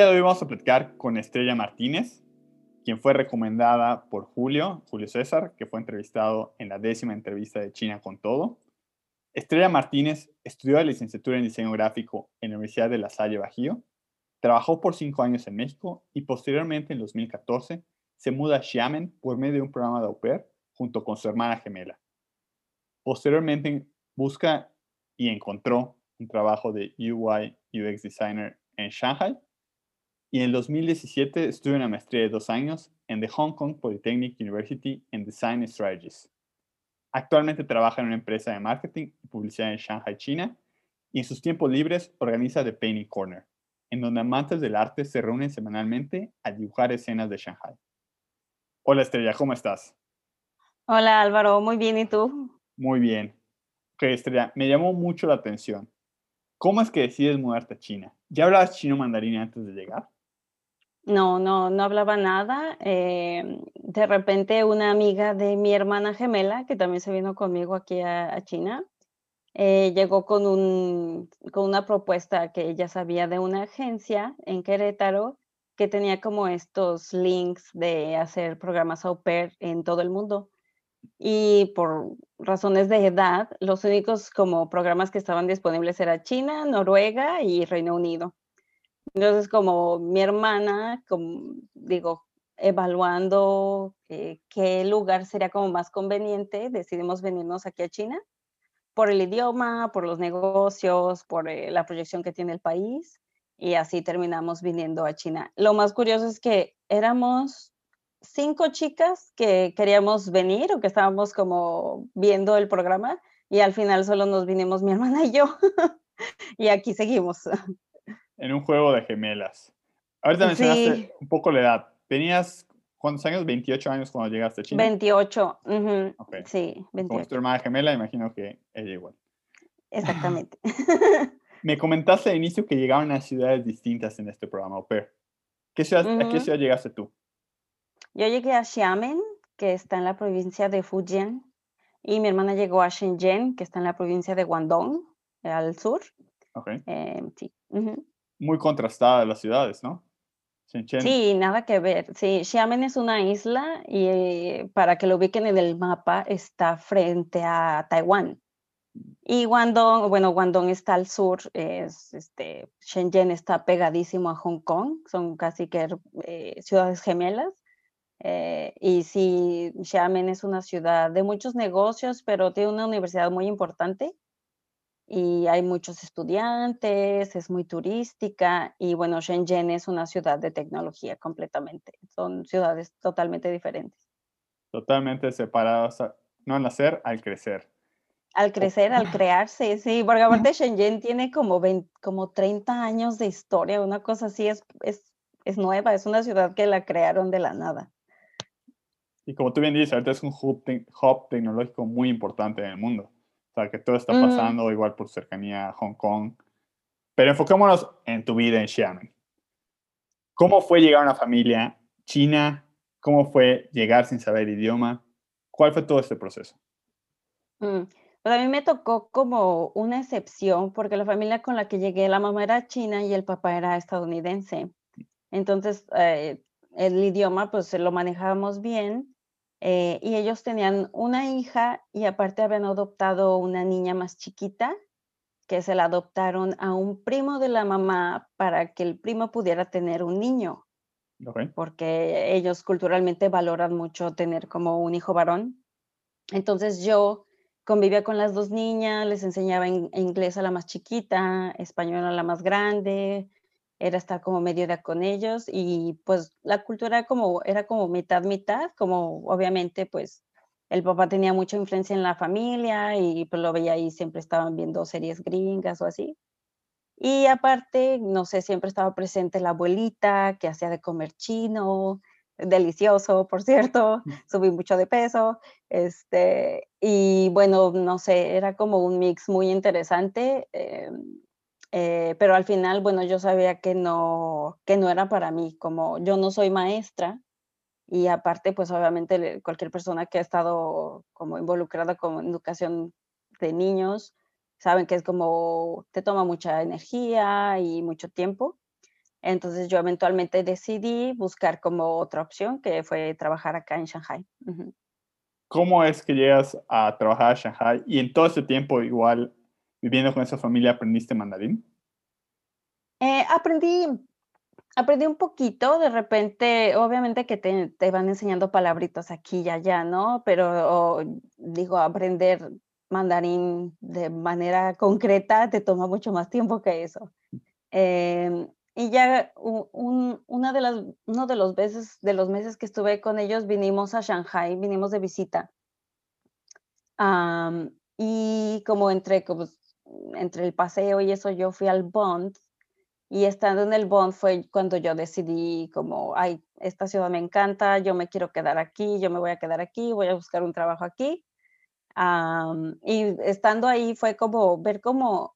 día de hoy vamos a platicar con Estrella Martínez, quien fue recomendada por Julio, Julio César, que fue entrevistado en la décima entrevista de China con Todo. Estrella Martínez estudió la licenciatura en diseño gráfico en la Universidad de La Salle Bajío, trabajó por cinco años en México y posteriormente en 2014 se muda a Xiamen por medio de un programa de au pair junto con su hermana gemela. Posteriormente busca y encontró un trabajo de UI UX Designer en Shanghai y en el 2017 estudió una maestría de dos años en the Hong Kong Polytechnic University en Design Strategies. Actualmente trabaja en una empresa de marketing y publicidad en Shanghai, China, y en sus tiempos libres organiza The Painting Corner, en donde amantes del arte se reúnen semanalmente a dibujar escenas de Shanghai. Hola Estrella, ¿cómo estás? Hola Álvaro, muy bien, ¿y tú? Muy bien. Ok, Estrella, me llamó mucho la atención. ¿Cómo es que decides mudarte a China? ¿Ya hablabas chino mandarín antes de llegar? No, no, no hablaba nada. Em, de repente una amiga de mi hermana gemela, que también se vino conmigo aquí a, China, eh, llegó con, un, con una propuesta que ella sabía de una agencia en Querétaro que tenía como estos links de hacer programas au pair en todo el mundo. Y por razones de edad, los únicos como programas que estaban disponibles era China, Noruega y Reino Unido. Entonces, como mi hermana, como digo, evaluando eh, qué lugar sería como más conveniente, decidimos venirnos aquí a China por el idioma, por los negocios, por eh, la proyección que tiene el país y así terminamos viniendo a China. Lo más curioso es que éramos cinco chicas que queríamos venir o que estábamos como viendo el programa y al final solo nos vinimos mi hermana y yo y aquí seguimos en un juego de gemelas. Ahorita mencionaste un poco la edad. ¿Tenías cuántos años? ¿28 años cuando llegaste a China? 28. Sí, 28. Como tu hermana gemela, imagino que ella igual. Exactamente. Me comentaste al inicio que llegaban a ciudades distintas en este programa au ¿Qué ciudad, ¿A qué ciudad llegaste tú? Yo llegué a Xiamen, que está en la provincia de Fujian, y mi hermana llegó a Shenzhen, que está en la provincia de Guangdong, al sur. Okay. Eh, sí muy contrastada las ciudades, ¿no? Sí, nada que ver. Sí, Xiamen es una isla y eh, para que lo ubiquen en el mapa está frente a Taiwán. Y Guangdong, bueno, Guangdong está al sur, es, este, Shenzhen está pegadísimo a Hong Kong, son casi que eh, ciudades gemelas. Eh, y sí, Xiamen es una ciudad de muchos negocios, pero tiene una universidad muy importante y hay muchos estudiantes, es muy turística y bueno, Shenzhen es una ciudad de tecnología completamente. Son ciudades totalmente diferentes. Totalmente separadas, no al nacer, al crecer. Al crecer, al crearse, sí, porque aparte Shenzhen tiene como, como 30 años de historia, una cosa así, es, es, es nueva, es una ciudad que la crearon de la nada. Y como tú bien dices, ahorita es un hub tecnológico muy importante en el mundo. O sea, que todo está pasando igual por cercanía a Hong Kong. Pero enfocémonos en tu vida en Xiamen. ¿Cómo fue llegar a una familia china? ¿Cómo fue llegar sin saber idioma? ¿Cuál fue todo este proceso? Mm, pues a mí me tocó como una excepción porque la familia con la que llegué, la mamá era china y el papá era estadounidense. Entonces, eh, el idioma pues lo manejábamos bien eh, y ellos tenían una hija y aparte habían adoptado una niña más chiquita que se la adoptaron a un primo de la mamá para que el primo pudiera tener un niño. Porque ellos culturalmente valoran mucho tener como un hijo varón. Entonces yo convivía con las dos niñas, les enseñaba inglés a la más chiquita, español a la más grande, era estar como medio día con ellos y pues la cultura como, era como mitad, mitad, como obviamente pues el papá tenía mucha influencia en la familia y pues lo veía ahí, siempre estaban viendo series gringas o así. Y aparte, no sé, siempre estaba presente la abuelita que hacía de comer chino, delicioso, por cierto, subí mucho de peso, este, y bueno, no sé, era como un mix muy interesante. Em, eh, pero al final, bueno, yo sabía que no, que no era para mí, como yo no soy maestra y aparte, pues obviamente cualquier persona que ha estado como involucrada con educación de niños, saben que es como, te toma mucha energía y mucho tiempo. Entonces yo eventualmente decidí buscar como otra opción que fue trabajar acá en Shanghai. ¿Cómo es que llegas a trabajar a Shanghai y en todo ese tiempo igual viviendo con esa familia aprendiste mandarín? Eh, aprendí, aprendí un poquito, de repente, obviamente que te, van enseñando palabritos aquí y allá, ¿no? Pero digo, aprender mandarín de manera concreta te toma mucho más tiempo que eso. Em, y ya una de las, uno de los, veces, de los meses que estuve con ellos vinimos a Shanghai, vinimos de visita. y como entre, como, entre el paseo y eso, yo fui al Bond. Y estando en el Bond fue cuando yo decidí como, ay, esta ciudad me encanta, yo me quiero quedar aquí, yo me voy a quedar aquí, voy a buscar un trabajo aquí. y estando ahí fue como ver como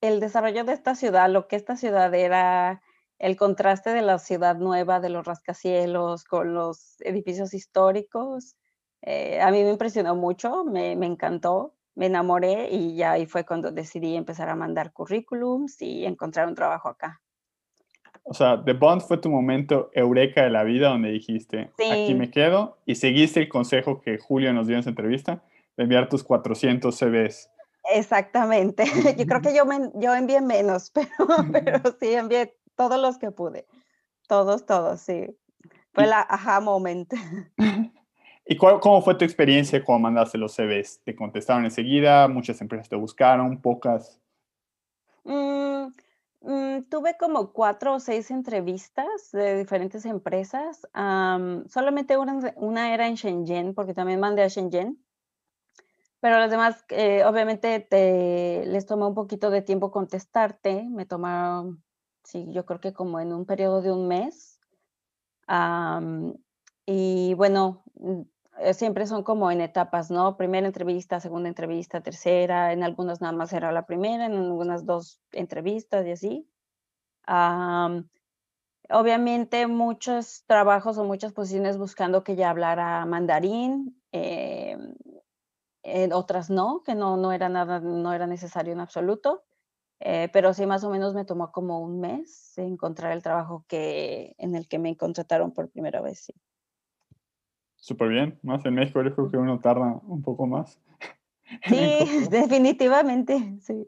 el desarrollo de esta ciudad, lo que esta ciudad era, el contraste de la ciudad nueva, de los rascacielos con los edificios históricos, eh, a mí me impresionó mucho, me, encantó, me enamoré y ya ahí fue cuando decidí empezar a mandar currículums y encontrar un trabajo acá. O sea, The Bond fue tu momento eureka de la vida donde dijiste, aquí me quedo y seguiste el consejo que Julio nos dio en su entrevista de enviar tus 400 CVs Exactamente. Yo creo que yo, me, yo envié menos, pero, pero sí envié todos los que pude. Todos, todos, sí. Fue la aha moment. ¿Y cuál, cómo fue tu experiencia cuando mandaste los CVs? ¿Te contestaron enseguida? ¿Muchas empresas te buscaron? ¿Pocas? Mm, mm, tuve como cuatro o seis entrevistas de diferentes empresas. solamente una, una, era en Shenzhen, porque también mandé a Shenzhen. Pero los demás, eh, obviamente, te, les toma un poquito de tiempo contestarte. Me tomaron, sí, yo creo que como en un periodo de un mes. y bueno, siempre son como en etapas, ¿no? Primera entrevista, segunda entrevista, tercera. En algunas nada más era la primera, en algunas dos entrevistas y así. obviamente muchos trabajos o muchas posiciones buscando que ya hablara mandarín. Eh, otras no, que no, no era nada, no era necesario en absoluto. Eh, pero sí, más o menos me tomó como un mes encontrar el trabajo que, en el que me contrataron por primera vez. Sí. Súper bien. Más en México, yo creo que uno tarda un poco más. Sí, definitivamente, sí.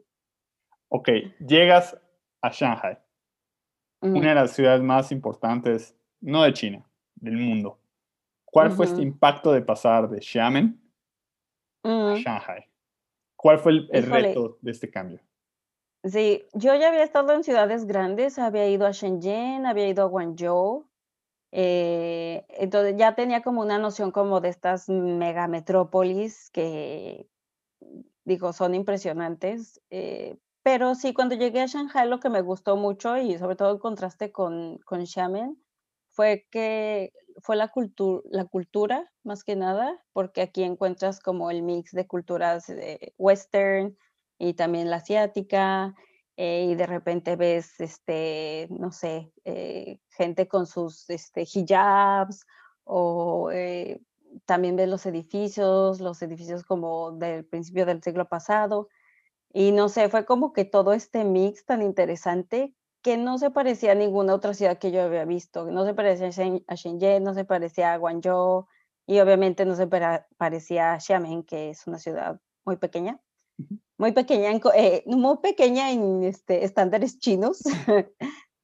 Ok, llegas a Shanghai, una de las ciudades más importantes, no de China, del mundo. ¿Cuál fue este impacto de pasar de Xiamen Shanghai. ¿Cuál fue el, reto de este cambio? Sí, yo ya había estado en ciudades grandes, había ido a Shenzhen, había ido a Guangzhou, eh, entonces ya tenía como una noción como de estas megametrópolis que, digo, son impresionantes, eh, pero sí, cuando llegué a Shanghai lo que me gustó mucho y sobre todo el contraste con, con Xiamen fue que fue la, la cultura, más que nada, porque aquí encuentras como el mix de culturas eh, western y también la asiática, eh, y de repente ves, este, no sé, eh, gente con sus este, hijabs, o también ves los edificios, los edificios como del principio del siglo pasado, y no sé, fue como que todo este mix tan interesante que no se parecía a ninguna otra ciudad que yo había visto. No se parecía a Shenzhen, no se parecía a Guangzhou y obviamente no se parecía a Xiamen, que es una ciudad muy pequeña. Muy pequeña, en, eh, muy pequeña en este, estándares chinos,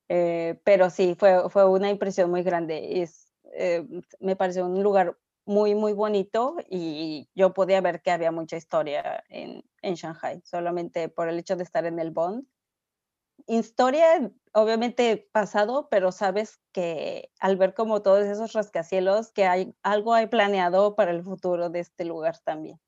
eh, pero sí, fue, fue una impresión muy grande. Es, eh, me pareció un lugar muy, muy bonito y yo podía ver que había mucha historia en, en Shanghai, solamente por el hecho de estar en el Bond historia, obviamente pasado, pero sabes que al ver como todos esos rascacielos, que hay algo hay planeado para el futuro de este lugar también.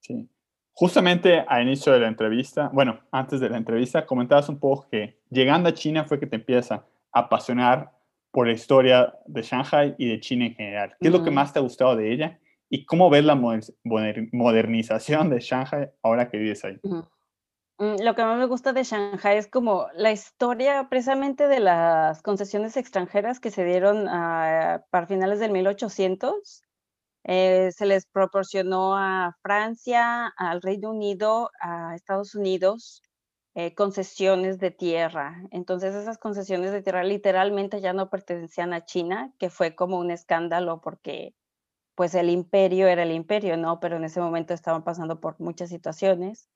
Sí. Justamente al inicio de la entrevista, bueno, antes de la entrevista, comentabas un poco que llegando a China fue que te empieza a apasionar por la historia de Shanghai y de China en general. ¿Qué es lo que más te ha gustado de ella? ¿Y cómo ves la modernización de Shanghai ahora que vives ahí? Mm, lo que más me gusta de Shanghai es como la historia precisamente de las concesiones extranjeras que se dieron ah, para finales del 1800. Eh, se les proporcionó a Francia, al Reino Unido, a Estados Unidos, eh, concesiones de tierra. Entonces esas concesiones de tierra literalmente ya no pertenecían a China, que fue como un escándalo porque pues el imperio era el imperio, ¿no? Pero en ese momento estaban pasando por muchas situaciones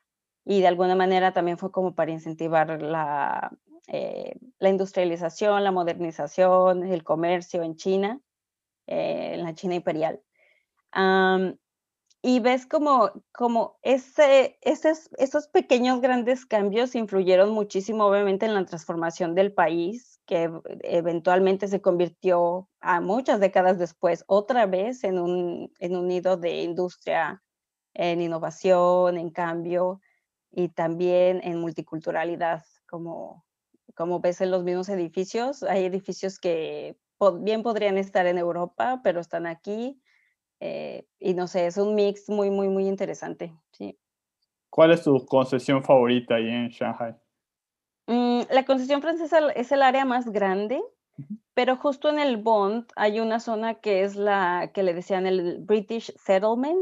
y de alguna manera también fue como para incentivar la, eh, industrialización, la modernización, el comercio en China, en la China imperial y ves como, como ese, esos, pequeños grandes cambios influyeron muchísimo obviamente en la transformación del país, que eventualmente se convirtió a muchas décadas después otra vez en un, en un nido de industria, en innovación, en cambio y también en multiculturalidad, como, como ves en los mismos edificios. Hay edificios que bien podrían estar en Europa, pero están aquí eh, y no sé, es un mix muy, muy, muy interesante. Sí. ¿Cuál es tu concesión favorita ahí en Shanghai? Mm, la concesión francesa es el área más grande, pero justo en el Bond hay una zona que es la que le decían el British Settlement,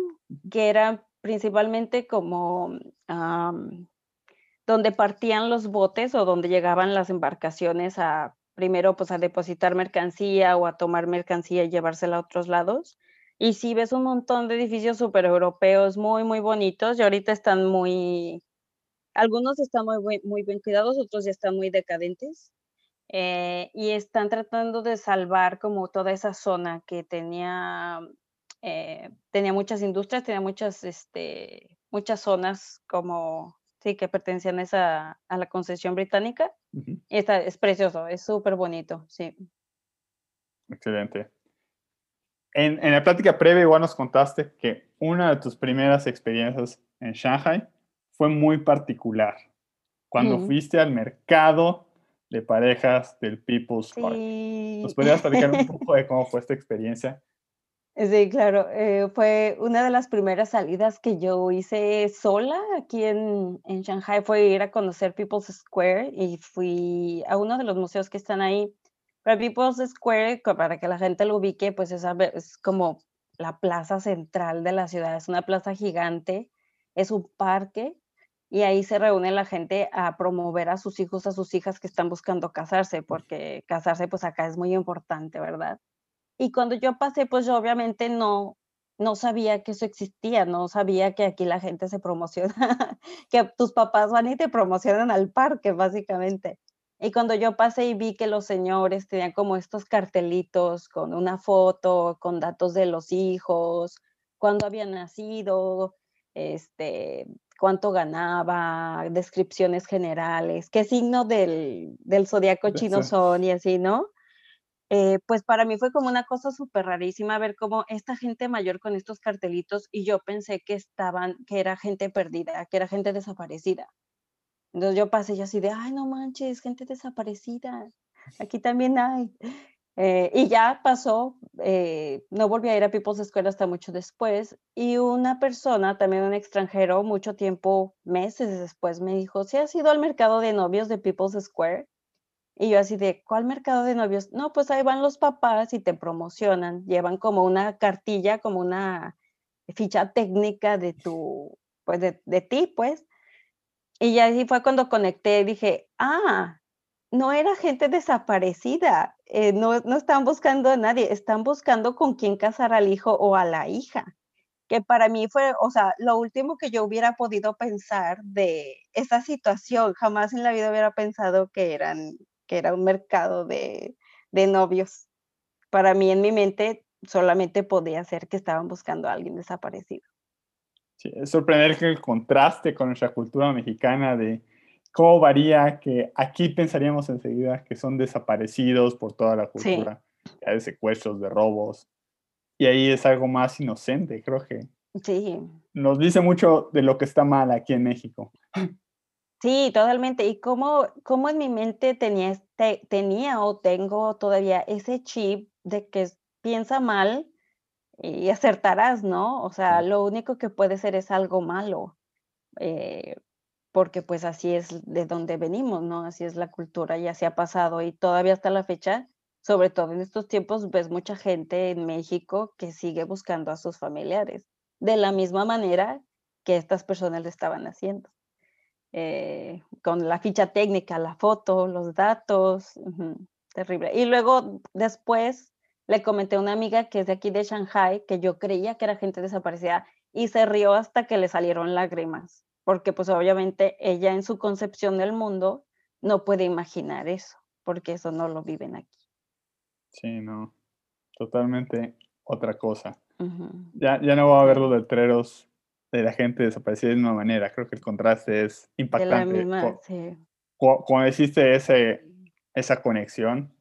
que era principalmente como donde partían los botes o donde llegaban las embarcaciones a primero pues a depositar mercancía o a tomar mercancía y llevársela a otros lados. Y sí ves un montón de edificios súper europeos muy, muy bonitos y ahorita están muy, algunos están muy, muy bien cuidados, otros ya están muy decadentes. Eh, y están tratando de salvar como toda esa zona que tenía, eh, tenía muchas industrias, tenía muchas, este, muchas zonas como, sí, que pertenecían a, esa, a la concesión británica. y está, es precioso, es súper bonito, sí. Excelente. En, la plática previa igual nos contaste que una de tus primeras experiencias en Shanghai fue muy particular. Cuando fuiste al mercado de parejas del People's Park. ¿Nos podrías platicar un poco de cómo fue esta experiencia? Sí, claro. Eh, fue una de las primeras salidas que yo hice sola aquí en, en Shanghai. Fue ir a conocer People's Square y fui a uno de los museos que están ahí pero People's Square, para que la gente lo ubique, pues es, es como la plaza central de la ciudad, es una plaza gigante, es un parque y ahí se reúne la gente a promover a sus hijos, a sus hijas que están buscando casarse, porque casarse pues acá es muy importante, ¿verdad? Y cuando yo pasé, pues yo obviamente no, no sabía que eso existía, no sabía que aquí la gente se promociona, que tus papás van y te promocionan al parque, básicamente. Y cuando yo pasé y vi que los señores tenían como estos cartelitos con una foto, con datos de los hijos, cuándo habían nacido, este, cuánto ganaba, descripciones generales, qué signo del, del zodiaco chino son y así, ¿no? Eh, pues para mí fue como una cosa súper rarísima ver cómo esta gente mayor con estos cartelitos y yo pensé que estaban, que era gente perdida, que era gente desaparecida. Entonces yo pasé yo así de, ay, no manches, gente desaparecida. Aquí también hay. Eh, y ya pasó, eh, no volví a ir a People's Square hasta mucho después. Y una persona, también un extranjero, mucho tiempo, meses después, me dijo, ¿si has ido al mercado de novios de People's Square? Y yo así de, ¿cuál mercado de novios? No, pues ahí van los papás y te promocionan. Llevan como una cartilla, como una ficha técnica de tu, pues de, de ti, pues. Y así fue cuando conecté, dije, ah, no era gente desaparecida, eh, no, no están buscando a nadie, están buscando con quién casar al hijo o a la hija. Que para mí fue, o sea, lo último que yo hubiera podido pensar de esa situación, jamás en la vida hubiera pensado que, eran, que era un mercado de, de novios. Para mí en mi mente solamente podía ser que estaban buscando a alguien desaparecido. Sí, es sorprendente el contraste con nuestra cultura mexicana de cómo varía que aquí pensaríamos enseguida que son desaparecidos por toda la cultura, de secuestros, de robos, y ahí es algo más inocente, creo que. Sí. Nos dice mucho de lo que está mal aquí en México. Sí, totalmente. Y cómo, cómo en mi mente tenía, tenía o tengo todavía ese chip de que piensa mal y acertarás, ¿no? O sea, lo único que puede ser es algo malo, eh, porque pues así es de donde venimos, ¿no? Así es la cultura y así ha pasado y todavía hasta la fecha, sobre todo en estos tiempos, ves mucha gente en México que sigue buscando a sus familiares, de la misma manera que estas personas le estaban haciendo. eh, con la ficha técnica, la foto, los datos, terrible. Y luego después le comenté a una amiga que es de aquí de Shanghai, que yo creía que era gente desaparecida, y se rió hasta que le salieron lágrimas, porque pues obviamente ella en su concepción del mundo no puede imaginar eso, porque eso no lo viven aquí. Sí, no, totalmente otra cosa. ya, ya no va a haber los letreros de la gente desaparecida de una manera. Creo que el contraste es impactante. Cuando existe ese, esa conexión,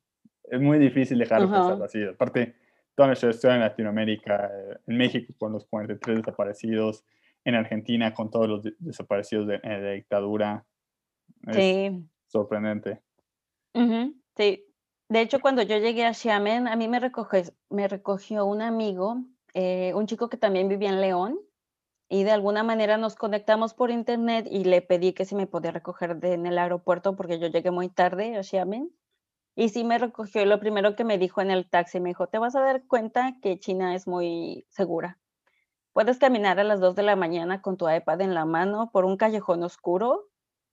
es muy difícil dejar de pensar así. Aparte, toda nuestra historia en Latinoamérica, en México con los 43 desaparecidos, en Argentina con todos los desaparecidos de, la dictadura. Es sorprendente. Sí. De hecho, cuando yo llegué a Xiamen, a mí me recogió, me recogió un amigo, eh, un chico que también vivía en León, y de alguna manera nos conectamos por internet y le pedí que si me podía recoger en el aeropuerto porque yo llegué muy tarde a Xiamen. Y sí me recogió lo primero que me dijo en el taxi, me dijo, te vas a dar cuenta que China es muy segura. Puedes caminar a las 2 de la mañana con tu iPad en la mano por un callejón oscuro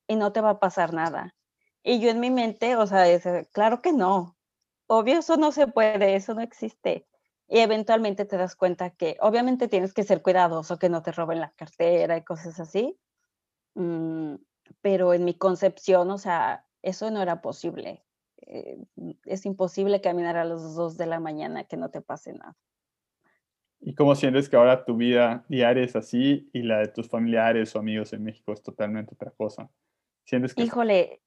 y no te va a pasar nada. Y yo en mi mente, o sea, claro que no. Obvio, eso no se puede, eso no existe y eventualmente te das cuenta que obviamente tienes que ser cuidadoso, que no te roben la cartera y cosas así, mm, pero en mi concepción, o sea, eso no era posible. Eh, es imposible caminar a las dos de la mañana que no te pase nada. ¿Y cómo sientes que ahora tu vida diaria es así y la de tus familiares o amigos en México es totalmente otra cosa? ¿Sientes que Híjole,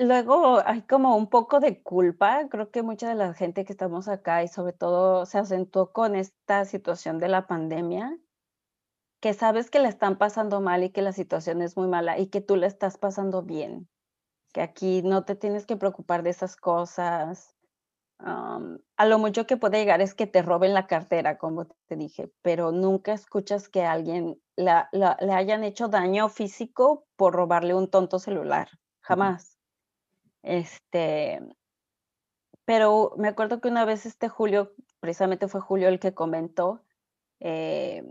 Luego hay como un poco de culpa, creo que mucha de la gente que estamos acá y sobre todo se acentuó con esta situación de la pandemia, que sabes que le están pasando mal y que la situación es muy mala y que tú le estás pasando bien, que aquí no te tienes que preocupar de esas cosas. a lo mucho que puede llegar es que te roben la cartera, como te dije, pero nunca escuchas que alguien le hayan hecho daño físico por robarle un tonto celular, jamás. Este, pero me acuerdo que una vez este Julio, precisamente fue Julio el que comentó eh,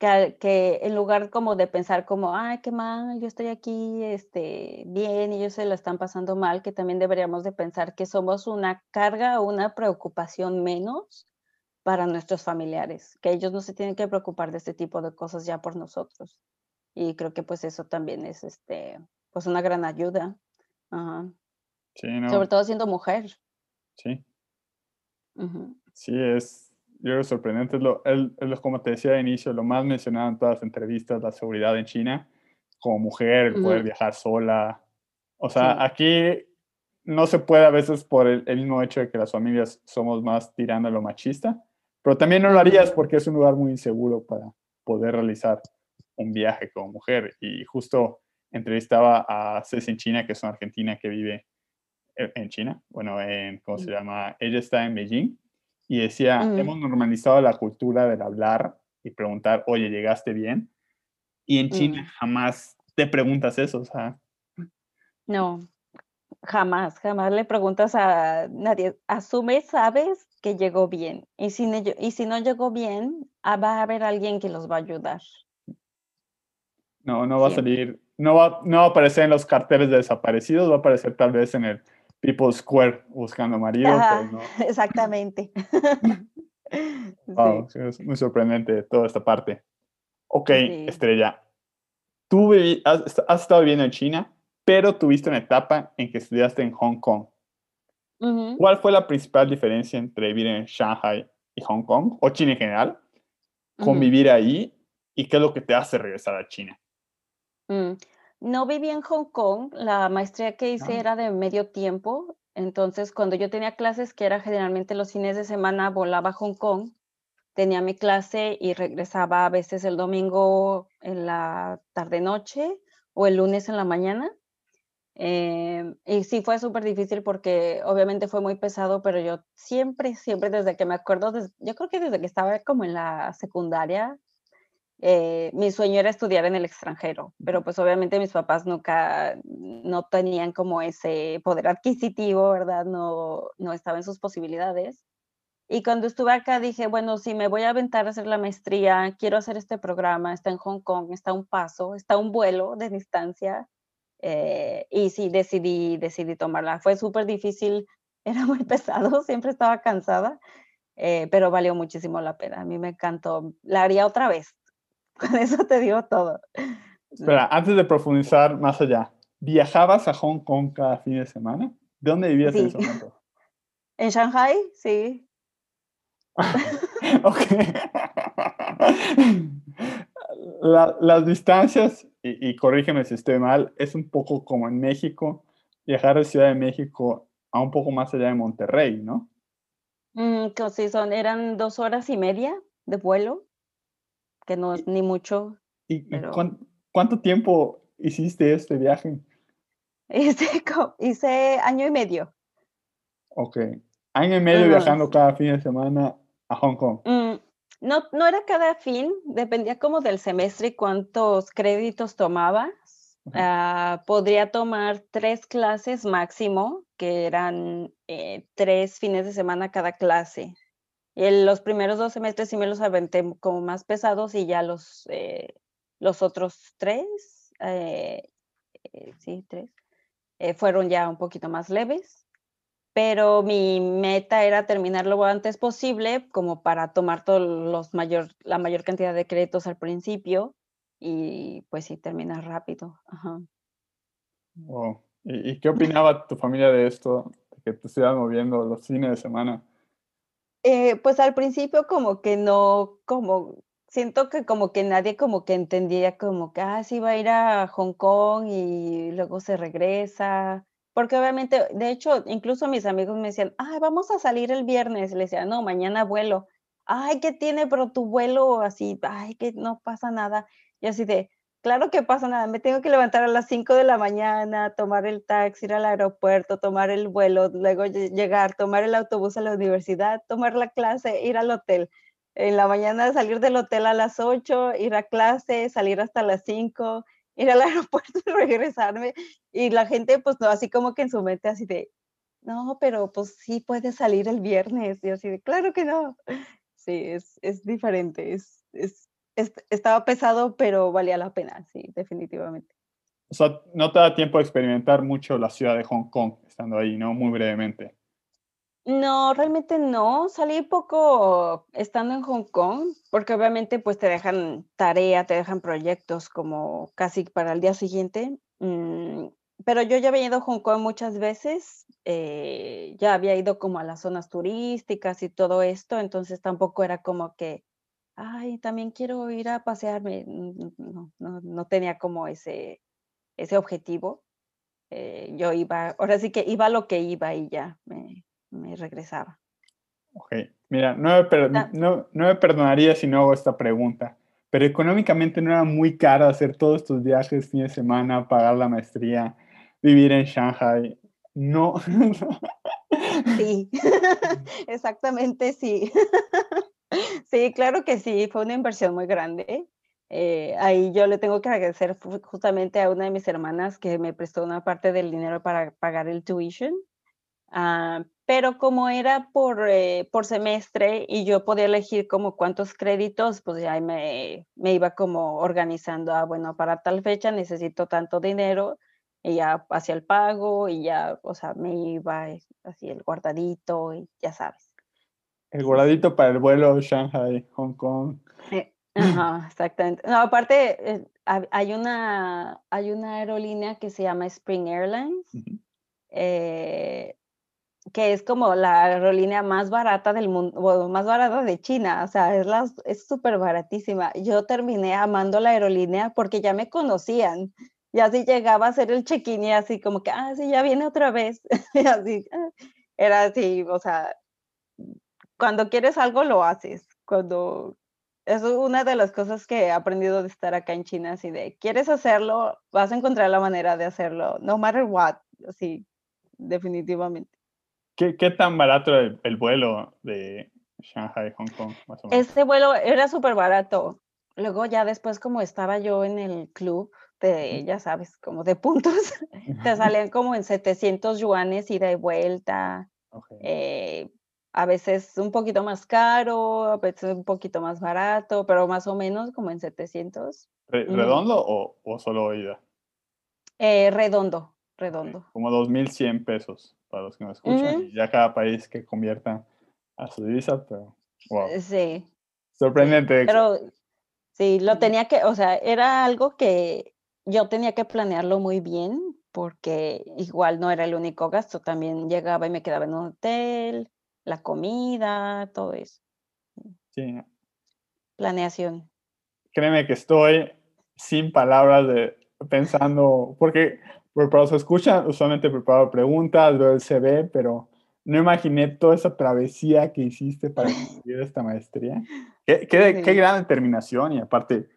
que, que, en lugar como de pensar como, ay, qué mal, yo estoy aquí este, bien y ellos se lo están pasando mal, que también deberíamos de pensar que somos una carga o una preocupación menos para nuestros familiares, que ellos no se tienen que preocupar de este tipo de cosas ya por nosotros. Y creo que pues eso también es este, pues una gran ayuda. Ajá. Sobre todo siendo mujer. Sí. Sí, es, yo sorprendente. Es lo, es como te decía al inicio, lo más mencionado en todas las entrevistas, la seguridad en China, como mujer, el poder viajar sola. O sea, aquí no se puede a veces por el, mismo hecho de que las familias somos más tirando a lo machista, pero también no lo harías porque es un lugar muy inseguro para poder realizar un viaje como mujer. Y justo entrevistaba a Ceci en China, que es una argentina que vive e, en China, bueno, en, ¿cómo se llama? Ella está en Beijing y decía, hemos normalizado la cultura del hablar y preguntar, oye, ¿llegaste bien? Y en China jamás te preguntas eso, o sea. No, jamás, jamás le preguntas a nadie. Asume, sabes que llegó bien. Y si, no, y si no llegó bien, ah, va a haber alguien que los va a ayudar. No, no va a salir, no va, no va a aparecer en los carteles de desaparecidos, va a aparecer tal vez en el People Square buscando marido. no. Exactamente. Es muy sorprendente toda esta parte. Ok, Estrella. Tú has, estado viviendo en China, pero tuviste una etapa en que estudiaste en Hong Kong. ¿Cuál fue la principal diferencia entre vivir en Shanghai y Hong Kong, o China en general, convivir ahí, y qué es lo que te hace regresar a China? Mm. No viví en Hong Kong, la maestría que hice ah. era de medio tiempo, entonces cuando yo tenía clases, que era generalmente los fines de semana, volaba a Hong Kong, tenía mi clase y regresaba a veces el domingo en la tarde-noche o el lunes en la mañana. Em, y sí fue súper difícil porque obviamente fue muy pesado, pero yo siempre, siempre desde que me acuerdo, yo creo que desde que estaba como en la secundaria, eh, mi sueño era estudiar en el extranjero, pero pues obviamente mis papás nunca, no tenían como ese poder adquisitivo, ¿verdad? No, no estaba en sus posibilidades. Y cuando estuve acá dije, bueno, si me voy a aventar a hacer la maestría, quiero hacer este programa, está en Hong Kong, está un paso, está un vuelo de distancia. Eh, y sí, decidí, decidí tomarla. Fue súper difícil, era muy pesado, siempre estaba cansada, eh, pero valió muchísimo la pena. A mí me encantó. La haría otra vez. Con eso te digo todo. Espera, antes de profundizar más allá, ¿viajabas a Hong Kong cada fin de semana? ¿De dónde vivías en ese momento? En Shanghai, sí. ok. las distancias, y, corrígeme si estoy mal, es un poco como en México, viajar de Ciudad de México a un poco más allá de Monterrey, ¿no? Mm, sí, son, eran dos horas y media de vuelo, que no es ni mucho. ¿Y, cuánto tiempo hiciste este viaje? Hice, hice año y medio. Ok. Año y medio viajando cada fin de semana a Hong Kong. Mm, no, no era cada fin, dependía como del semestre y cuántos créditos tomaba. Ah, podría tomar tres clases máximo, que eran eh, tres fines de semana cada clase. En los primeros dos semestres sí me los aventé como más pesados y ya los, eh, los otros tres, eh, sí, tres, fueron ya un poquito más leves pero mi meta era terminar lo antes posible como para tomar todos los mayor, la mayor cantidad de créditos al principio y pues sí, terminar rápido. Ajá. ¿Y, qué opinaba tu familia de esto, de que te estuvieras moviendo los fines de semana? Eh, pues al principio como que no, como siento que como que nadie como que entendía como que, ah, sí va a ir a Hong Kong y luego se regresa porque obviamente, de hecho, incluso mis amigos me decían, ay, vamos a salir el viernes. Le decía, no, mañana vuelo. Ay, ¿qué tiene? Pero tu vuelo así, ay, que no pasa nada. Y así de, claro que pasa nada. Me tengo que levantar a las 5 de la mañana, tomar el taxi, ir al aeropuerto, tomar el vuelo, luego llegar, tomar el autobús a la universidad, tomar la clase, ir al hotel. En la mañana salir del hotel a las 8, ir a clase, salir hasta las 5 ir al aeropuerto y regresarme. Y la gente, pues, no, así como que en su mente, así de, no, pero pues sí puede salir el viernes. Y así de, claro que no. Sí, es, es diferente. Es, es, estaba pesado, pero valía la pena, sí, definitivamente. O sea, no te da tiempo de experimentar mucho la ciudad de Hong Kong estando ahí, ¿no? Muy brevemente. No, realmente no. Salí poco estando en Hong Kong, porque obviamente pues te dejan tarea, te dejan proyectos como casi para el día siguiente. Mm, pero yo ya había ido a Hong Kong muchas veces, eh, ya había ido como a las zonas turísticas y todo esto, entonces tampoco era como que, ay, también quiero ir a pasearme. No, no, no tenía como ese, ese objetivo. Eh, yo iba, ahora sí que iba a lo que iba y ya me, me regresaba. Ok, mira, no me, no, no me perdonaría si no hago esta pregunta, pero económicamente no era muy caro hacer todos estos viajes fin de semana, pagar la maestría, vivir en Shanghai. No. Sí, exactamente sí. Sí, claro que sí, fue una inversión muy grande. Eh, ahí yo le tengo que agradecer justamente a una de mis hermanas que me prestó una parte del dinero para pagar el tuition. Ah, pero como era por, eh, por semestre y yo podía elegir como cuántos créditos, pues ya me, me iba como organizando, ah, bueno, para tal fecha necesito tanto dinero y ya hacía el pago y ya, o sea, me iba así el guardadito y ya sabes. El guardadito para el vuelo Shanghai, Hong Kong. Eh, ajá, exactamente. No, aparte, eh, hay, una, hay una aerolínea que se llama Spring Airlines que es como la aerolínea más barata del mundo, más barata de China, o sea, es la, es súper baratísima. Yo terminé amando la aerolínea porque ya me conocían, ya así llegaba a hacer el check-in y así como que, ah, sí, ya viene otra vez, así, ah, era así, o sea, cuando quieres algo lo haces, cuando, es una de las cosas que he aprendido de estar acá en China, así de, quieres hacerlo, vas a encontrar la manera de hacerlo, no matter what, así, definitivamente. ¿Qué, tan barato era el, vuelo de Shanghai, Hong Kong? Más Este vuelo era súper barato. Luego ya después como estaba yo en el club de, ya sabes, como de puntos, te salían como en 700 yuanes ida y vuelta. Eh, a veces un poquito más caro, a veces un poquito más barato, pero más o menos como en 700. ¿Redondo o, solo ida? Eh, redondo, redondo. Como 2.100 pesos para los que nos escuchan. y ya cada país que convierta a su divisa, pero wow. Eh, sí. Sorprendente. pero sí, lo tenía que, o sea, era algo que yo tenía que planearlo muy bien porque igual no era el único gasto, también llegaba y me quedaba en un hotel, la comida, todo eso. Sí. Planeación. Créeme que estoy sin palabras de pensando, porque los que escuchan, usualmente preparo preguntas, veo el CV, pero no imaginé toda esa travesía que hiciste para conseguir esta maestría. Qué, qué, gran determinación y aparte,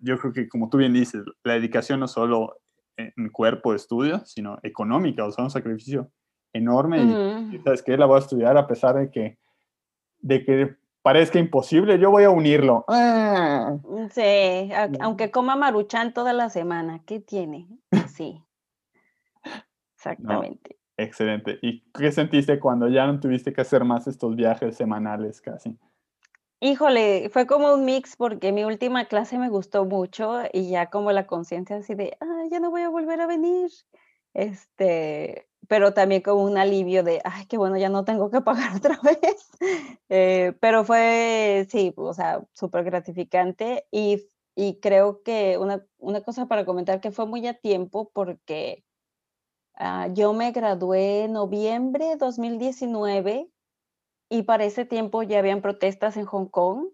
yo creo que como tú bien dices, la dedicación no solo en cuerpo de estudio, sino económica, o sea, un sacrificio enorme y, sabes que la voy a estudiar a pesar de que de que parezca imposible, yo voy a unirlo. Ah. Mm, sí, aunque coma maruchan toda la semana, ¿qué tiene? Sí. Exactamente. excelente. ¿Y qué sentiste cuando ya no tuviste que hacer más estos viajes semanales casi? Híjole, fue como un mix porque mi última clase me gustó mucho y ya como la conciencia así de, ah, ya no voy a volver a venir. Este, pero también como un alivio de, ay, qué bueno, ya no tengo que pagar otra vez. Eh, pero fue, sí, o sea, súper gratificante y, y, creo que una, una, cosa para comentar que fue muy a tiempo porque uh, yo me gradué en noviembre de 2019 y para ese tiempo ya habían protestas en Hong Kong.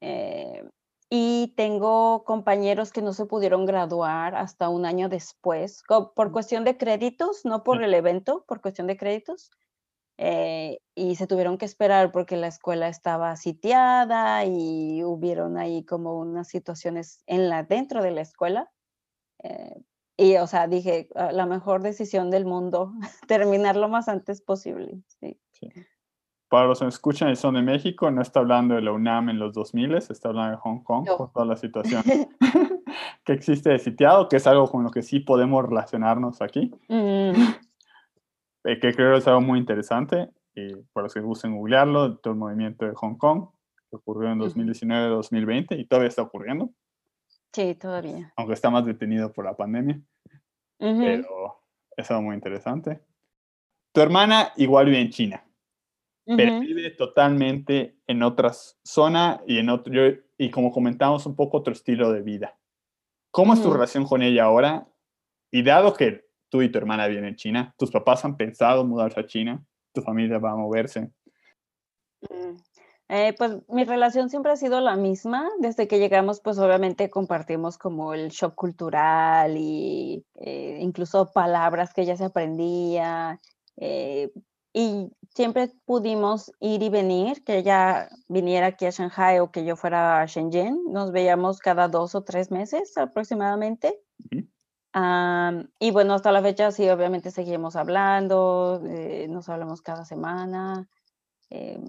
Eh, y tengo compañeros que no se pudieron graduar hasta un año después, por cuestión de créditos, no por el evento, por cuestión de créditos. Eh, y se tuvieron que esperar porque la escuela estaba sitiada y hubieron ahí como unas situaciones en la, dentro de la escuela. Eh, y, o sea, dije, ah, la mejor decisión del mundo, terminar lo más antes posible. Sí. sí para los que me escuchan y son de México, no está hablando de la UNAM en los 2000, está hablando de Hong Kong por toda la situación que existe de sitiado, que es algo con lo que sí podemos relacionarnos aquí. Mm. Eh, que creo es algo muy interesante. Y para los que gusten googlearlo, todo el movimiento de Hong Kong, que ocurrió en 2019-2020 y todavía está ocurriendo. Sí, todavía. Aunque está más detenido por la pandemia. Pero es algo muy interesante. Tu hermana igual vive en China pero vive totalmente en otra zona y en otro, y como comentamos, un poco otro estilo de vida. ¿Cómo es tu relación con ella ahora? Y dado que tú y tu hermana viven en China, ¿tus papás han pensado mudarse a China? ¿Tu familia va a moverse? Mm, eh, pues mi relación siempre ha sido la misma. Desde que llegamos, pues obviamente compartimos como el shock cultural y eh, incluso palabras que ya se aprendía. Eh, y siempre pudimos ir y venir, que ella viniera aquí a Shanghai o que yo fuera a Shenzhen. Nos veíamos cada dos o tres meses aproximadamente. y bueno, hasta la fecha sí, obviamente seguimos hablando, eh, nos hablamos cada semana, eh,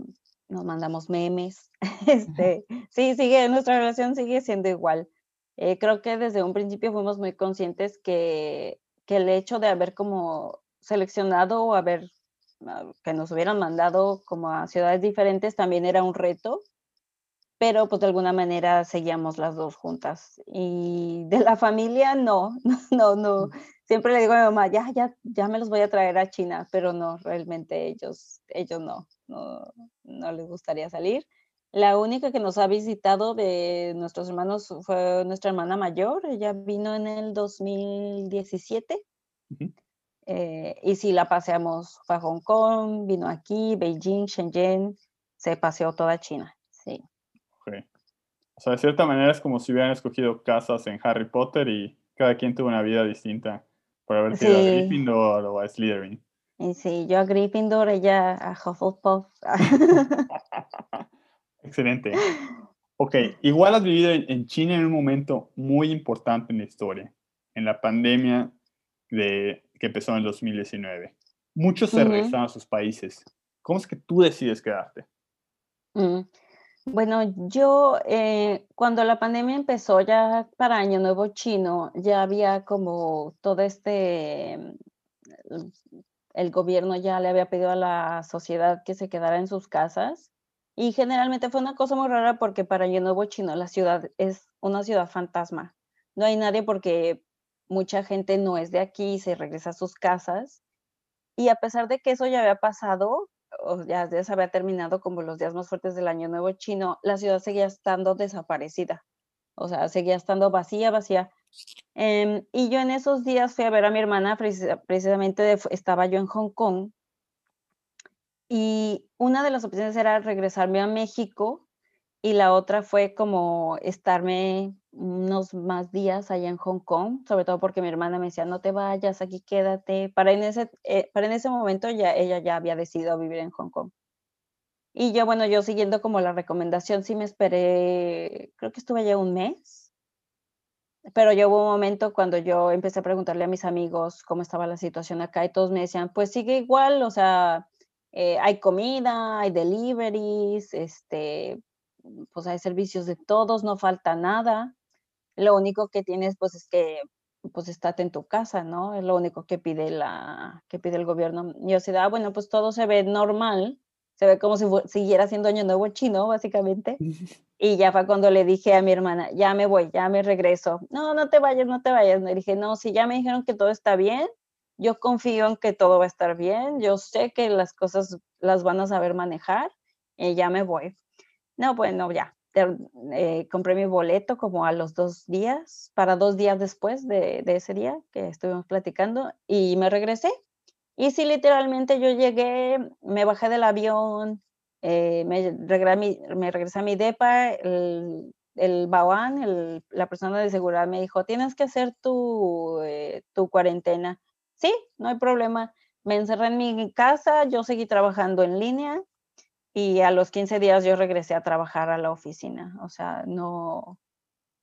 nos mandamos memes. este, sí, sigue, nuestra relación sigue siendo igual. Eh, creo que desde un principio fuimos muy conscientes que, que el hecho de haber como seleccionado o haber que nos hubieran mandado como a ciudades diferentes también era un reto, pero pues de alguna manera seguíamos las dos juntas. Y de la familia, no, no, no. Siempre le digo a mi mamá, ya, ya, ya me los voy a traer a China, pero no, realmente ellos, ellos no, no, no les gustaría salir. La única que nos ha visitado de nuestros hermanos fue nuestra hermana mayor, ella vino en el 2017. Eh, y si la paseamos, fue a Hong Kong, vino aquí, Beijing, Shenzhen, se paseó toda China, sí. O sea, de cierta manera es como si hubieran escogido casas en Harry Potter y cada quien tuvo una vida distinta por haber sido a Gryffindor o a Slytherin. Y sí, yo a Gryffindor, ella a Hufflepuff. Excelente. Ok, igual has vivido en China en un momento muy importante en la historia, en la pandemia de que empezó en el 2019. Muchos se regresaron a sus países. ¿Cómo es que tú decides quedarte? Mm, bueno, yo eh, cuando la pandemia empezó ya para Año Nuevo Chino, ya había como todo este, el gobierno ya le había pedido a la sociedad que se quedara en sus casas. Y generalmente fue una cosa muy rara porque para Año Nuevo Chino la ciudad es una ciudad fantasma. No hay nadie porque mucha gente no es de aquí y se regresa a sus casas. Y a pesar de que eso ya había pasado, o ya, se había terminado como los días más fuertes del Año Nuevo Chino, la ciudad seguía estando desaparecida. O sea, seguía estando vacía, vacía. Em, y yo en esos días fui a ver a mi hermana, precisamente estaba yo en Hong Kong. Y una de las opciones era regresarme a México y la otra fue como estarme unos más días allá en Hong Kong, sobre todo porque mi hermana me decía, no te vayas, aquí quédate. Para en ese, eh, para en ese momento ya ella ya había decidido vivir en Hong Kong. Y yo, bueno, yo siguiendo como la recomendación, sí me esperé, creo que estuve ya un mes, pero yo hubo un momento cuando yo empecé a preguntarle a mis amigos cómo estaba la situación acá y todos me decían, pues sigue igual, o sea, eh, hay comida, hay deliveries, este, pues hay servicios de todos, no falta nada. Lo único que tienes, pues, es que, pues, estate en tu casa, ¿no? Es lo único que pide la que pide el gobierno. Y yo así ah, bueno, pues todo se ve normal, se ve como si siguiera siendo Año Nuevo chino, básicamente. Y ya fue cuando le dije a mi hermana, ya me voy, ya me regreso. No, no te vayas, no te vayas. Le dije, no, si ya me dijeron que todo está bien, yo confío en que todo va a estar bien, yo sé que las cosas las van a saber manejar y ya me voy. No, bueno, ya, eh, compré mi boleto como a los dos días, para dos días después de, ese día que estuvimos platicando y me regresé. Y sí, literalmente yo llegué, me bajé del avión, eh, me, regresé, a mi DEPA, el, el la persona de seguridad me dijo, tienes que hacer tu, eh, tu cuarentena. Sí, no hay problema. Me encerré en mi casa, yo seguí trabajando en línea y a los 15 días yo regresé a trabajar a la oficina. O sea, no,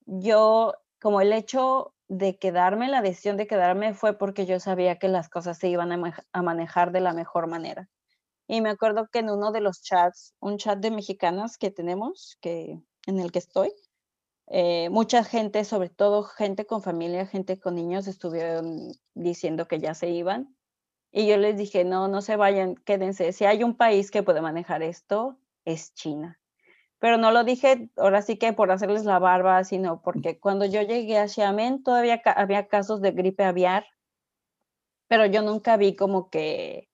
yo como el hecho de quedarme, la decisión de quedarme fue porque yo sabía que las cosas se iban a, manejar de la mejor manera. Y me acuerdo que en uno de los chats, un chat de mexicanas que tenemos, que, en el que estoy, eh, mucha gente, sobre todo gente con familia, gente con niños, estuvieron diciendo que ya se iban y yo les dije, no, no se vayan, quédense. Si hay un país que puede manejar esto, es China. Pero no lo dije ahora sí que por hacerles la barba, sino porque cuando yo llegué a Xiamen todavía había casos de gripe aviar, pero yo nunca vi como que,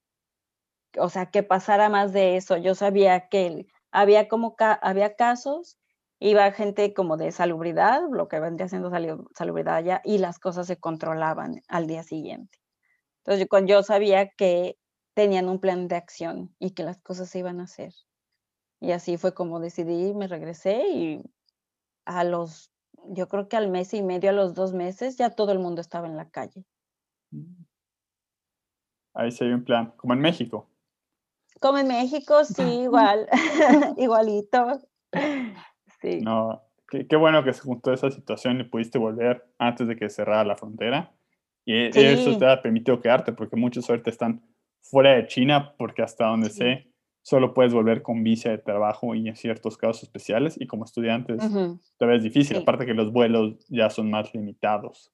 o sea, que pasara más de eso. Yo sabía que había como había casos, iba gente como de salubridad, lo que vendría siendo salubridad allá, y las cosas se controlaban al día siguiente. Entonces, cuando yo sabía que tenían un plan de acción y que las cosas se iban a hacer. Y así fue como decidí, me regresé y a los, yo creo que al mes y medio, a los dos meses, ya todo el mundo estaba en la calle. Mm. Ahí se dio un plan, como en México. Como en México, sí, igual, igualito. Sí. No, qué, qué, bueno que se juntó esa situación y pudiste volver antes de que cerrara la frontera. Y eso te ha permitido quedarte, porque muchos ahorita están fuera de China, porque hasta donde sé, solo puedes volver con visa de trabajo y en ciertos casos especiales, y como estudiantes todavía es difícil, aparte que los vuelos ya son más limitados.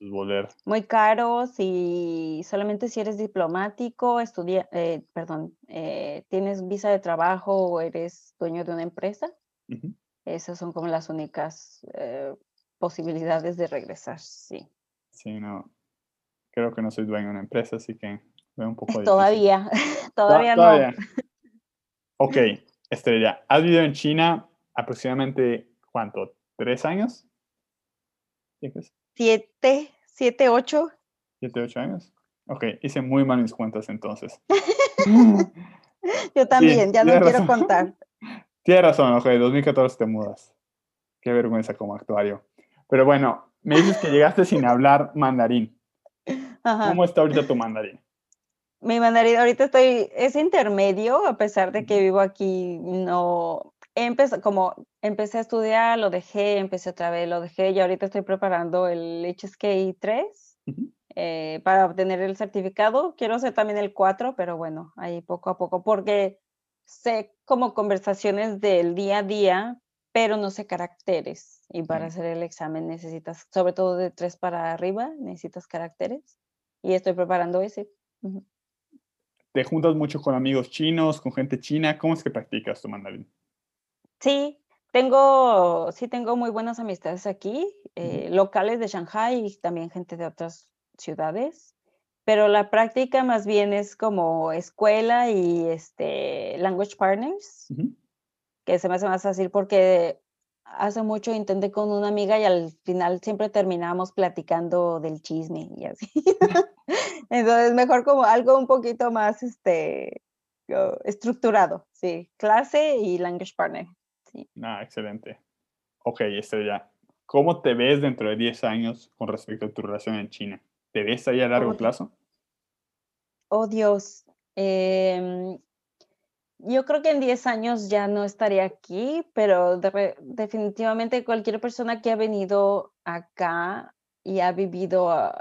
volver. Muy caros y solamente si eres diplomático, estudia, eh, perdón, eh, tienes visa de trabajo o eres dueño de una empresa. Esas son como las únicas eh, posibilidades de regresar, sí. Sí, no. Creo que no soy dueño de una empresa, así que veo un poco Todavía, todavía no. Ok, Estrella, ¿has vivido en China aproximadamente cuánto? ¿Tres años? Siete, siete, ocho. ¿Siete, ocho años? Ok, hice muy mal mis cuentas entonces. Yo también, ya no quiero contar. Tienes razón, ok, 2014 te mudas. Qué vergüenza como actuario. Pero bueno, me dices que llegaste sin hablar mandarín. ¿Cómo está ahorita tu mandarín? Mi mandarín ahorita estoy, es intermedio, a pesar de que vivo aquí, no, empecé, como empecé a estudiar, lo dejé, empecé otra vez, lo dejé y ahorita estoy preparando el HSK 3 eh, para obtener el certificado. Quiero hacer también el 4, pero bueno, ahí poco a poco, porque sé como conversaciones del día a día, pero no sé caracteres. Y para hacer el examen necesitas, sobre todo de tres para arriba, necesitas caracteres. Y estoy preparando ese. ¿Te juntas mucho con amigos chinos, con gente china? ¿Cómo es que practicas tu mandarín? Sí, tengo, sí tengo muy buenas amistades aquí, eh, locales de Shanghai y también gente de otras ciudades, pero la práctica más bien es como escuela y este, language partners, que se me hace más fácil porque hace mucho intenté con una amiga y al final siempre terminamos platicando del chisme y así. Entonces, mejor como algo un poquito más este, estructurado, sí. Clase y language partner. Sí. Ah, excelente. Ok, Estrella, ¿cómo te ves dentro de 10 años con respecto a tu relación en China? ¿Te ves ahí a largo plazo? Oh, Dios. Em, yo creo que en 10 años ya no estaría aquí, pero definitivamente cualquier persona que ha venido acá y ha vivido ah,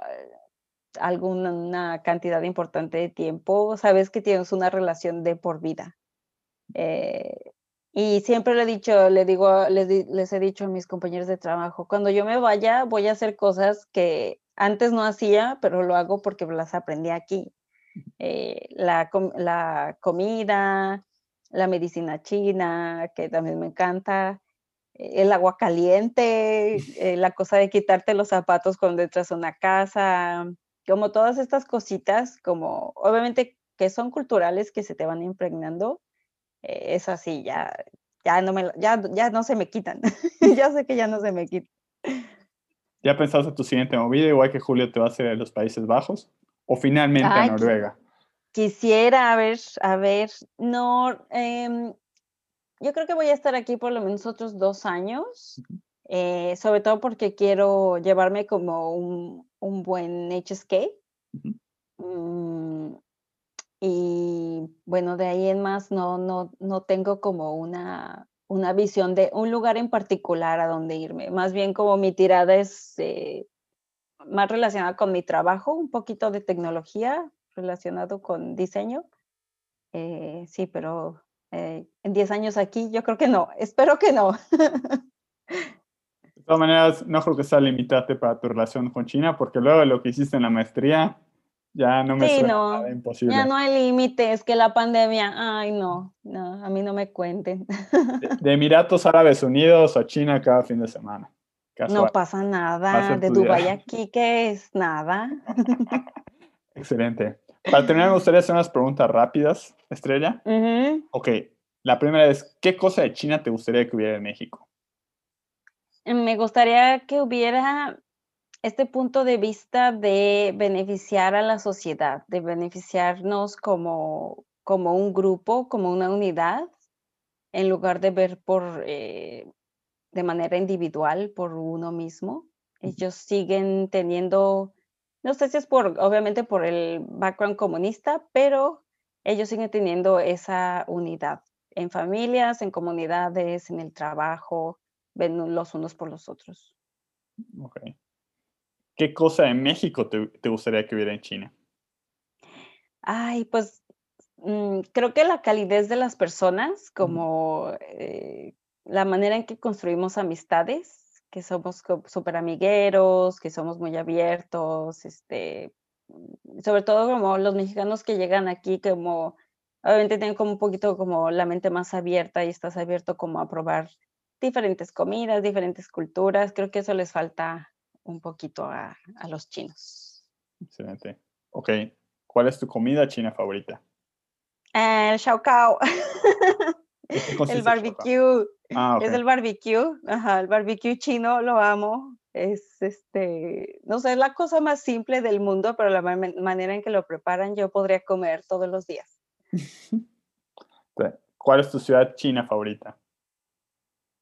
alguna cantidad importante de tiempo, sabes que tienes una relación de por vida. Eh, y siempre le he dicho, le digo, les, les, he dicho a mis compañeros de trabajo, cuando yo me vaya voy a hacer cosas que antes no hacía, pero lo hago porque las aprendí aquí. Eh, la, la, comida, la medicina china, que también me encanta, eh, el agua caliente, eh, la cosa de quitarte los zapatos cuando entras a una casa, como todas estas cositas, como obviamente que son culturales que se te van impregnando, eh, es así, ya, ya, no me, ya, ya no se me quitan, ya sé que ya no se me quitan. ¿Ya pensaste tu siguiente movida, igual que Julio te va a hacer a los Países Bajos? ¿O finalmente a Noruega? Quisiera, a ver, a ver, no, em, yo creo que voy a estar aquí por lo menos otros dos años, eh, sobre todo porque quiero llevarme como un, un buen HSK. Mm, y bueno, de ahí en más no, no, no tengo como una, una visión de un lugar en particular a donde irme. Más bien como mi tirada es eh, más relacionada con mi trabajo, un poquito de tecnología, relacionado con diseño. Eh, sí, pero eh, en 10 años aquí yo creo que no, espero que no. De todas maneras, no creo que sea limitante para tu relación con China, porque luego de lo que hiciste en la maestría, ya no me suena nada imposible. Ya no hay límites, que la pandemia, ay no, no, a mí no me cuenten. De, Emiratos Árabes Unidos a China cada fin de semana. No pasa nada, de Dubái aquí, que es nada. Excelente. Para terminar, me gustaría hacer unas preguntas rápidas, Estrella. Ok, la primera es, ¿qué cosa de China te gustaría que hubiera en México? Me gustaría que hubiera este punto de vista de beneficiar a la sociedad, de beneficiarnos como, como un grupo, como una unidad, en lugar de ver por, eh, de manera individual por uno mismo. Ellos siguen teniendo no sé si es por, obviamente por el background comunista, pero ellos siguen teniendo esa unidad en familias, en comunidades, en el trabajo, ven los unos por los otros. Ok. ¿Qué cosa en México te, gustaría que hubiera en China? Ay, pues mm, creo que la calidez de las personas, como eh, la manera en que construimos amistades, que somos súper amigueros, que somos muy abiertos, este, mm, sobre todo como los mexicanos que llegan aquí, como obviamente tienen como un poquito como la mente más abierta y estás abierto como a probar diferentes comidas, diferentes culturas. Creo que eso les falta un poquito a, a los chinos. Excelente. Ok, ¿cuál es tu comida china favorita? El xiao cao. el barbecue. Ah, es el barbecue, ajá, el barbecue chino lo amo. Es este, no sé, es la cosa más simple del mundo, pero la manera en que lo preparan yo podría comer todos los días. ¿Cuál es tu ciudad china favorita?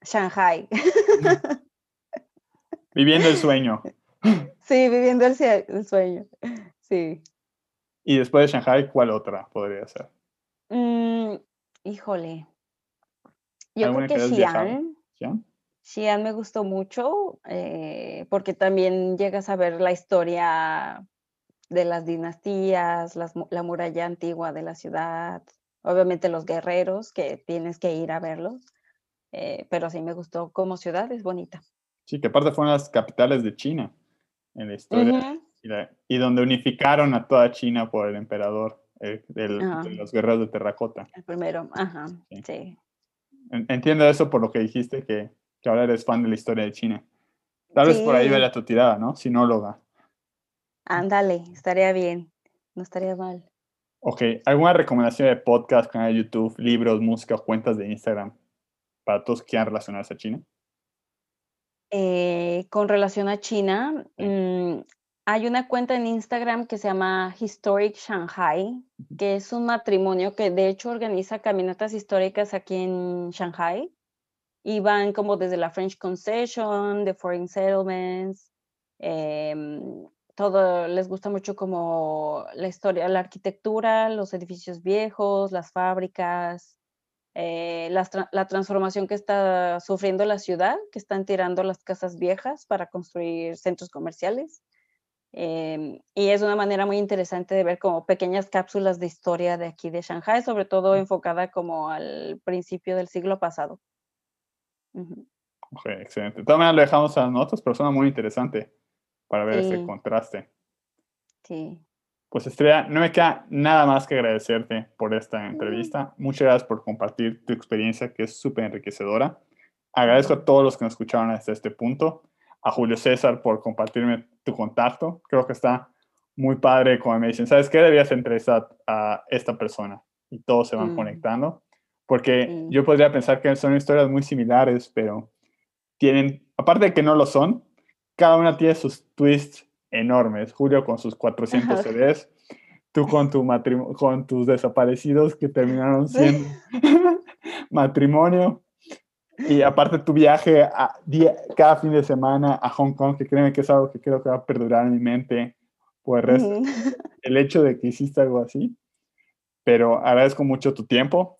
Shanghai. viviendo el sueño. Sí, viviendo el, sueño. Sí. Y después de Shanghai, ¿cuál otra podría ser? Mm, híjole. Yo creo que Xi'an. Xi'an me gustó mucho eh, porque también llegas a ver la historia de las dinastías, la muralla antigua de la ciudad, obviamente los guerreros que tienes que ir a verlos, eh, pero sí me gustó como ciudad, es bonita. Sí, que aparte fueron las capitales de China en la historia. Y, donde unificaron a toda China por el emperador de los guerreros de terracota. El primero, ajá, sí. Entiendo eso por lo que dijiste, que, que, ahora eres fan de la historia de China. Tal vez por ahí vaya tu tirada, ¿no? Sinóloga. Ándale, estaría bien, no estaría mal. Ok, ¿alguna recomendación de podcast, canal de YouTube, libros, música o cuentas de Instagram para todos que quieran relacionarse a China? Eh, con relación a China, mm, hay una cuenta en Instagram que se llama Historic Shanghai, que es un matrimonio que de hecho organiza caminatas históricas aquí en Shanghai y van como desde la French Concession, the Foreign Settlements, em, todo les gusta mucho como la historia, la arquitectura, los edificios viejos, las fábricas, eh, la, transformación que está sufriendo la ciudad, que están tirando las casas viejas para construir centros comerciales. Em, y es una manera muy interesante de ver como pequeñas cápsulas de historia de aquí de Shanghai, sobre todo enfocada como al principio del siglo pasado. excelente. También lo dejamos a nosotros, pero suena muy interesante para ver ese contraste. Sí. Pues Estrella, no me queda nada más que agradecerte por esta mm. entrevista. Muchas gracias por compartir tu experiencia, que es súper enriquecedora. Agradezco a todos los que nos escucharon hasta este punto. A Julio César por compartirme tu contacto. Creo que está muy padre como me dicen, ¿sabes qué? Debías entrevistar a esta persona. Y todos se van mm. conectando. Porque yo podría pensar que son historias muy similares, pero tienen, aparte de que no lo son, cada una tiene sus twists enormes. Julio con sus 400 CDs, tú con, tu con tus desaparecidos que terminaron siendo matrimonio. Y aparte tu viaje a cada fin de semana a Hong Kong, que créeme que es algo que creo que va a perdurar en mi mente por el resto. El hecho de que hiciste algo así. Pero agradezco mucho tu tiempo,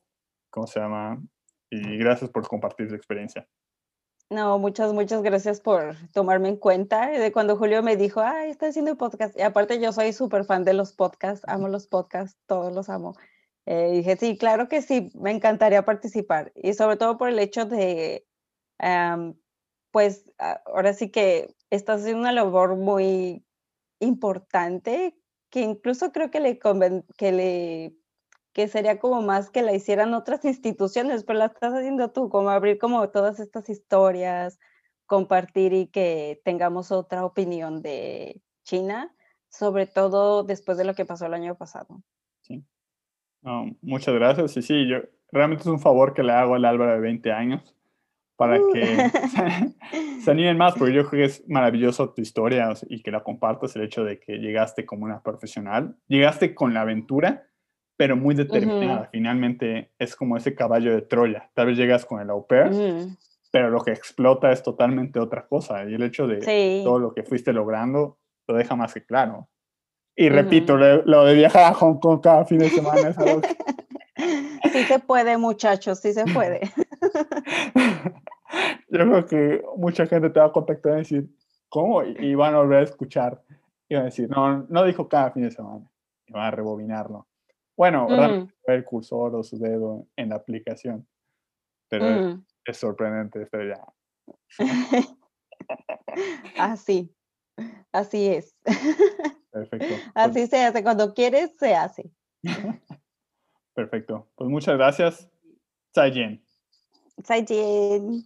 ¿cómo se llama? Y gracias por compartir tu experiencia. No, muchas, muchas gracias por tomarme en cuenta. De cuando Julio me dijo, ay, está haciendo podcast. Y aparte yo soy súper fan de los podcasts, amo los podcasts, todos los amo. Eh, dije, sí, claro que sí, me encantaría participar. Y sobre todo por el hecho de, pues, ahora sí que estás haciendo una labor muy importante que incluso creo que le, que le que sería como más que la hicieran otras instituciones, pero la estás haciendo tú, como abrir como todas estas historias, compartir y que tengamos otra opinión de China, sobre todo después de lo que pasó el año pasado. Sí. muchas gracias. Y sí, yo realmente es un favor que le hago al Álvaro de 20 años para uh. que se animen más, porque yo creo que es maravilloso tu historia y que la compartas, el hecho de que llegaste como una profesional, llegaste con la aventura pero muy determinada. Finalmente es como ese caballo de Troya. Tal vez llegas con el au pair, pero lo que explota es totalmente otra cosa. Y el hecho de todo lo que fuiste logrando lo deja más que claro. Y repito, lo, de viajar a Hong Kong cada fin de semana es algo Sí se puede, muchachos, sí se puede. Yo creo que mucha gente te va a contactar y decir, ¿cómo? Y van a volver a escuchar. Y van a decir, no, no dijo cada fin de semana. Y van a rebobinarlo. Bueno, mm. el cursor o su dedo en la aplicación. Pero mm. es, sorprendente esto ya. Así, así es. Perfecto. Así pues se hace, cuando quieres, se hace. Perfecto. Pues muchas gracias. Zaijian. Zaijian.